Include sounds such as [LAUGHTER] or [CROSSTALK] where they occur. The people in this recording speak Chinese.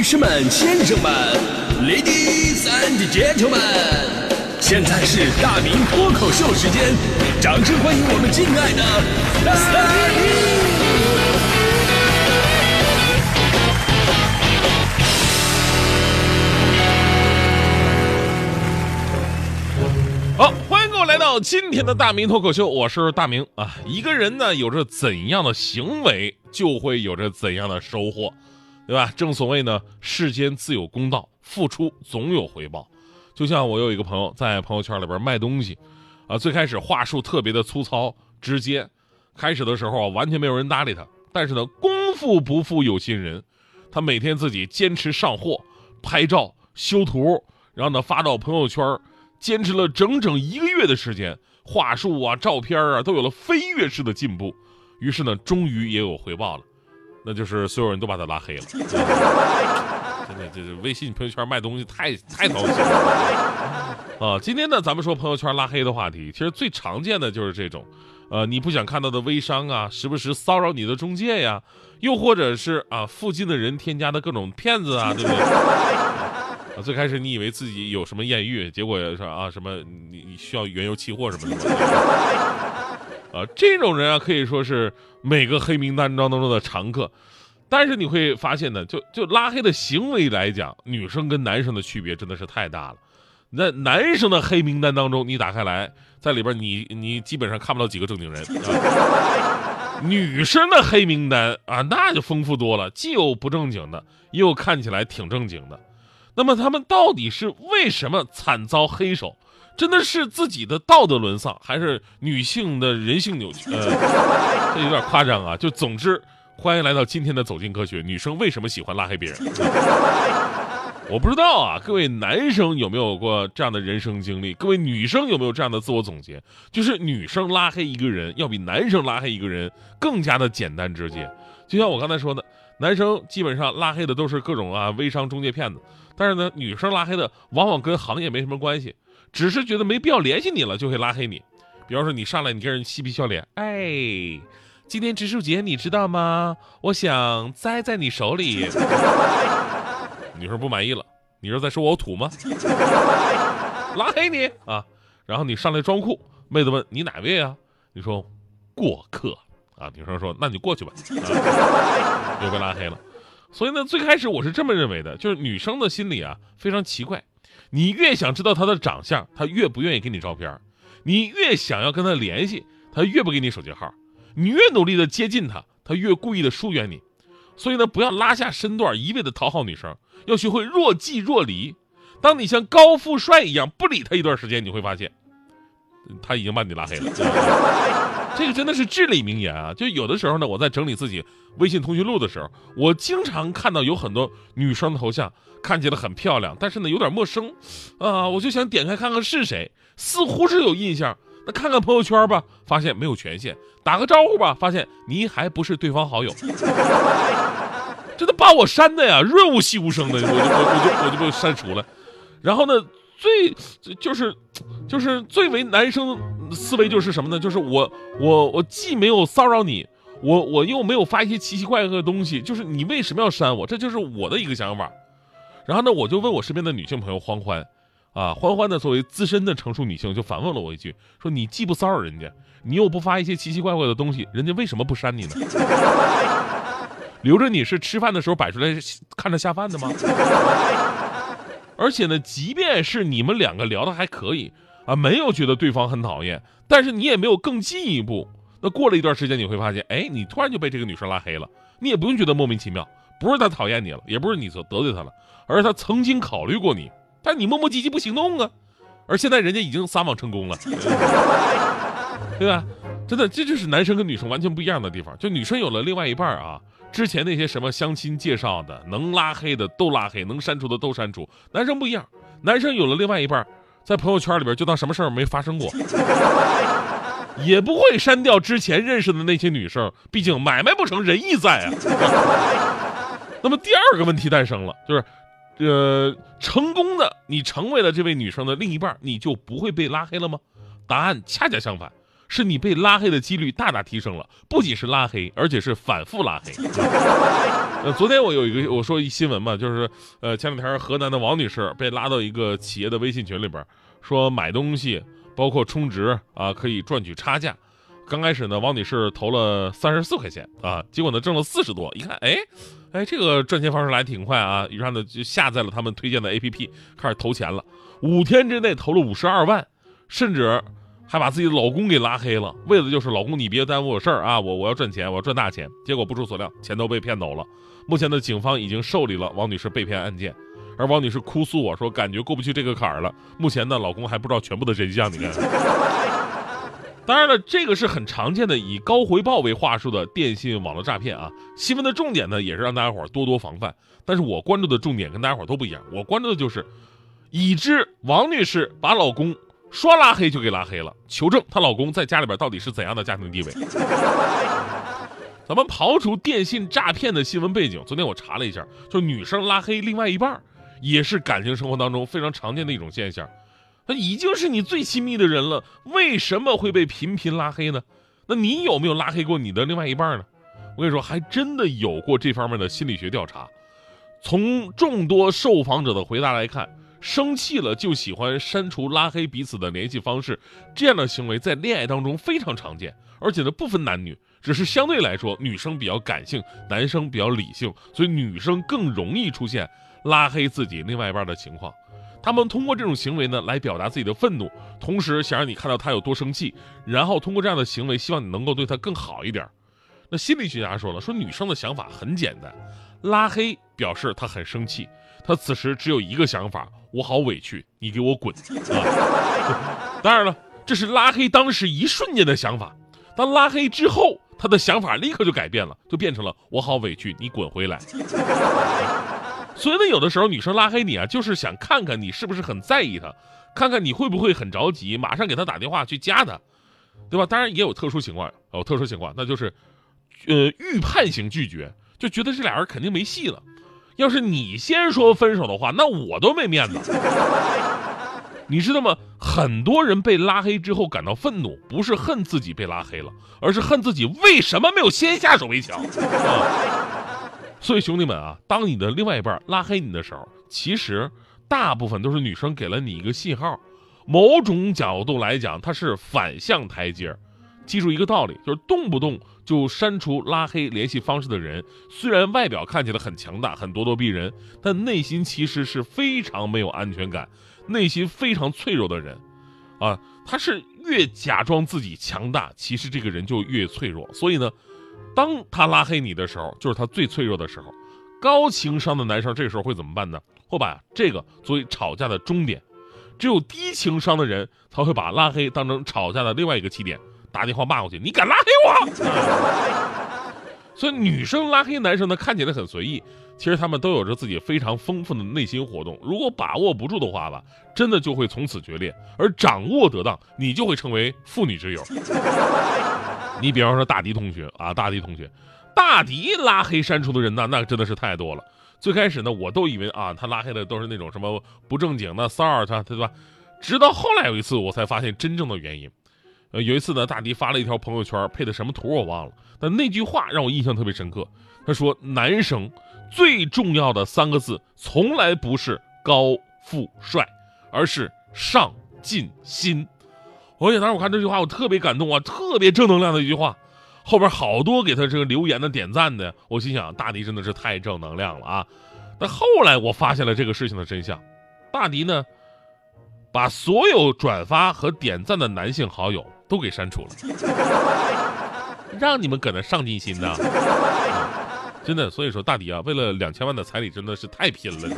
女士们、先生们，Ladies and Gentlemen，现在是大明脱口秀时间，掌声欢迎我们敬爱的大明！好，欢迎各位来到今天的大明脱口秀，我是大明啊。一个人呢，有着怎样的行为，就会有着怎样的收获，对吧？正所谓呢，世间自有公道，付出总有回报。就像我有一个朋友在朋友圈里边卖东西，啊，最开始话术特别的粗糙直接，开始的时候啊，完全没有人搭理他。但是呢，功夫不负有心人，他每天自己坚持上货、拍照、修图，然后呢发到朋友圈。坚持了整整一个月的时间，话术啊、照片啊都有了飞跃式的进步，于是呢，终于也有回报了，那就是所有人都把他拉黑了。[LAUGHS] 真的，这是微信朋友圈卖东西太太糟心了啊！今天呢，咱们说朋友圈拉黑的话题，其实最常见的就是这种，呃，你不想看到的微商啊，时不时骚扰你的中介呀，又或者是啊，附近的人添加的各种骗子啊，对不对？[LAUGHS] 啊最开始你以为自己有什么艳遇，结果是啊什么你你需要原油期货什么的，啊这种人啊可以说是每个黑名单当中的常客，但是你会发现呢，就就拉黑的行为来讲，女生跟男生的区别真的是太大了。那男生的黑名单当中，你打开来，在里边你你基本上看不到几个正经人，女生的黑名单啊那就丰富多了，既有不正经的，也有看起来挺正经的。那么他们到底是为什么惨遭黑手？真的是自己的道德沦丧，还是女性的人性扭曲？[LAUGHS] 呃，这有点夸张啊。就总之，欢迎来到今天的走进科学。女生为什么喜欢拉黑别人？[LAUGHS] 我不知道啊。各位男生有没有过这样的人生经历？各位女生有没有这样的自我总结？就是女生拉黑一个人，要比男生拉黑一个人更加的简单直接。就像我刚才说的，男生基本上拉黑的都是各种啊微商中介骗子。但是呢，女生拉黑的往往跟行业没什么关系，只是觉得没必要联系你了，就会拉黑你。比方说你上来你跟人嬉皮笑脸，哎，今天植树节你知道吗？我想栽在你手里。[LAUGHS] 女生不满意了，你是在说我土吗？拉黑你啊！然后你上来装酷，妹子问你哪位啊？你说过客啊。女生说那你过去吧，又被拉黑了。所以呢，最开始我是这么认为的，就是女生的心理啊非常奇怪，你越想知道她的长相，她越不愿意给你照片；你越想要跟她联系，她越不给你手机号；你越努力的接近她，她越故意的疏远你。所以呢，不要拉下身段一味的讨好女生，要学会若即若离。当你像高富帅一样不理她一段时间，你会发现，她已经把你拉黑了。[LAUGHS] 这个真的是至理名言啊！就有的时候呢，我在整理自己微信通讯录的时候，我经常看到有很多女生的头像，看起来很漂亮，但是呢有点陌生，啊，我就想点开看看是谁，似乎是有印象。那看看朋友圈吧，发现没有权限；打个招呼吧，发现你还不是对方好友。这都把我删的呀，润物细无声的，我就我就我就被删除了。然后呢？最就是，就是最为男生思维就是什么呢？就是我我我既没有骚扰你，我我又没有发一些奇奇怪怪的东西，就是你为什么要删我？这就是我的一个想法。然后呢，我就问我身边的女性朋友欢欢，啊，欢欢呢作为资深的成熟女性，就反问了我一句，说你既不骚扰人家，你又不发一些奇奇怪怪的东西，人家为什么不删你呢？留着你是吃饭的时候摆出来看着下饭的吗？而且呢，即便是你们两个聊的还可以啊，没有觉得对方很讨厌，但是你也没有更进一步。那过了一段时间，你会发现，哎，你突然就被这个女生拉黑了，你也不用觉得莫名其妙，不是她讨厌你了，也不是你得罪她了，而是她曾经考虑过你，但你磨磨唧唧不行动啊。而现在人家已经撒网成功了，[LAUGHS] 对吧？真的，这就是男生跟女生完全不一样的地方。就女生有了另外一半啊。之前那些什么相亲介绍的，能拉黑的都拉黑，能删除的都删除。男生不一样，男生有了另外一半，在朋友圈里边就当什么事儿没发生过，也不会删掉之前认识的那些女生，毕竟买卖不成仁义在啊。[LAUGHS] 那么第二个问题诞生了，就是，呃，成功的你成为了这位女生的另一半，你就不会被拉黑了吗？答案恰恰相反，是你被拉黑的几率大大提升了，不仅是拉黑，而且是反复拉黑。[LAUGHS] 呃，昨天我有一个我说一新闻嘛，就是呃前两天河南的王女士被拉到一个企业的微信群里边，说买东西包括充值啊可以赚取差价。刚开始呢，王女士投了三十四块钱啊，结果呢挣了四十多。一看，哎，哎，这个赚钱方式来挺快啊，于是呢就下载了他们推荐的 APP，开始投钱了。五天之内投了五十二万，甚至还把自己的老公给拉黑了，为的就是老公你别耽误我事儿啊，我我要赚钱，我要赚大钱。结果不出所料，钱都被骗走了。目前的警方已经受理了王女士被骗案件，而王女士哭诉我说，感觉过不去这个坎儿了。目前呢，老公还不知道全部的真相，你看。当然了，这个是很常见的以高回报为话术的电信网络诈骗啊。新闻的重点呢，也是让大家伙多多防范。但是我关注的重点跟大家伙都不一样，我关注的就是已知王女士把老公说拉黑就给拉黑了，求证她老公在家里边到底是怎样的家庭地位。咱们刨除电信诈骗的新闻背景，昨天我查了一下，就女生拉黑另外一半，也是感情生活当中非常常见的一种现象。那已经是你最亲密的人了，为什么会被频频拉黑呢？那你有没有拉黑过你的另外一半呢？我跟你说，还真的有过这方面的心理学调查。从众多受访者的回答来看，生气了就喜欢删除、拉黑彼此的联系方式，这样的行为在恋爱当中非常常见，而且呢不分男女，只是相对来说女生比较感性，男生比较理性，所以女生更容易出现拉黑自己另外一半的情况。他们通过这种行为呢，来表达自己的愤怒，同时想让你看到他有多生气，然后通过这样的行为，希望你能够对他更好一点。那心理学家说了，说女生的想法很简单，拉黑表示她很生气，他此时只有一个想法：我好委屈，你给我滚啊！[LAUGHS] 当然了，这是拉黑当时一瞬间的想法，当拉黑之后，他的想法立刻就改变了，就变成了我好委屈，你滚回来。[LAUGHS] 所以呢，有的时候女生拉黑你啊，就是想看看你是不是很在意她，看看你会不会很着急，马上给她打电话去加她，对吧？当然也有特殊情况，有特殊情况，那就是，呃，预判型拒绝，就觉得这俩人肯定没戏了。要是你先说分手的话，那我都没面子。你知道吗？很多人被拉黑之后感到愤怒，不是恨自己被拉黑了，而是恨自己为什么没有先下手为强。啊所以兄弟们啊，当你的另外一半拉黑你的时候，其实大部分都是女生给了你一个信号，某种角度来讲，它是反向台阶。记住一个道理，就是动不动就删除拉黑联系方式的人，虽然外表看起来很强大、很咄咄逼人，但内心其实是非常没有安全感、内心非常脆弱的人。啊，他是越假装自己强大，其实这个人就越脆弱。所以呢。当他拉黑你的时候，就是他最脆弱的时候。高情商的男生这时候会怎么办呢？会把这个作为吵架的终点。只有低情商的人才会把拉黑当成吵架的另外一个起点，打电话骂过去：“你敢拉黑我！” [LAUGHS] 所以女生拉黑男生呢，看起来很随意，其实他们都有着自己非常丰富的内心活动。如果把握不住的话吧，真的就会从此决裂；而掌握得当，你就会成为妇女之友。[LAUGHS] 你比方说大迪同学啊，大迪同学，大迪拉黑删除的人呢，那真的是太多了。最开始呢，我都以为啊，他拉黑的都是那种什么不正经的骚扰他，对吧？直到后来有一次，我才发现真正的原因。呃，有一次呢，大迪发了一条朋友圈，配的什么图我忘了，但那句话让我印象特别深刻。他说：“男生最重要的三个字，从来不是高富帅，而是上进心。”我且当时我看这句话，我特别感动啊，特别正能量的一句话，后边好多给他这个留言的、点赞的，我心想大迪真的是太正能量了啊！但后来我发现了这个事情的真相，大迪呢，把所有转发和点赞的男性好友都给删除了，让你们搁那上进心呢，真的，所以说大迪啊，为了两千万的彩礼真的是太拼了。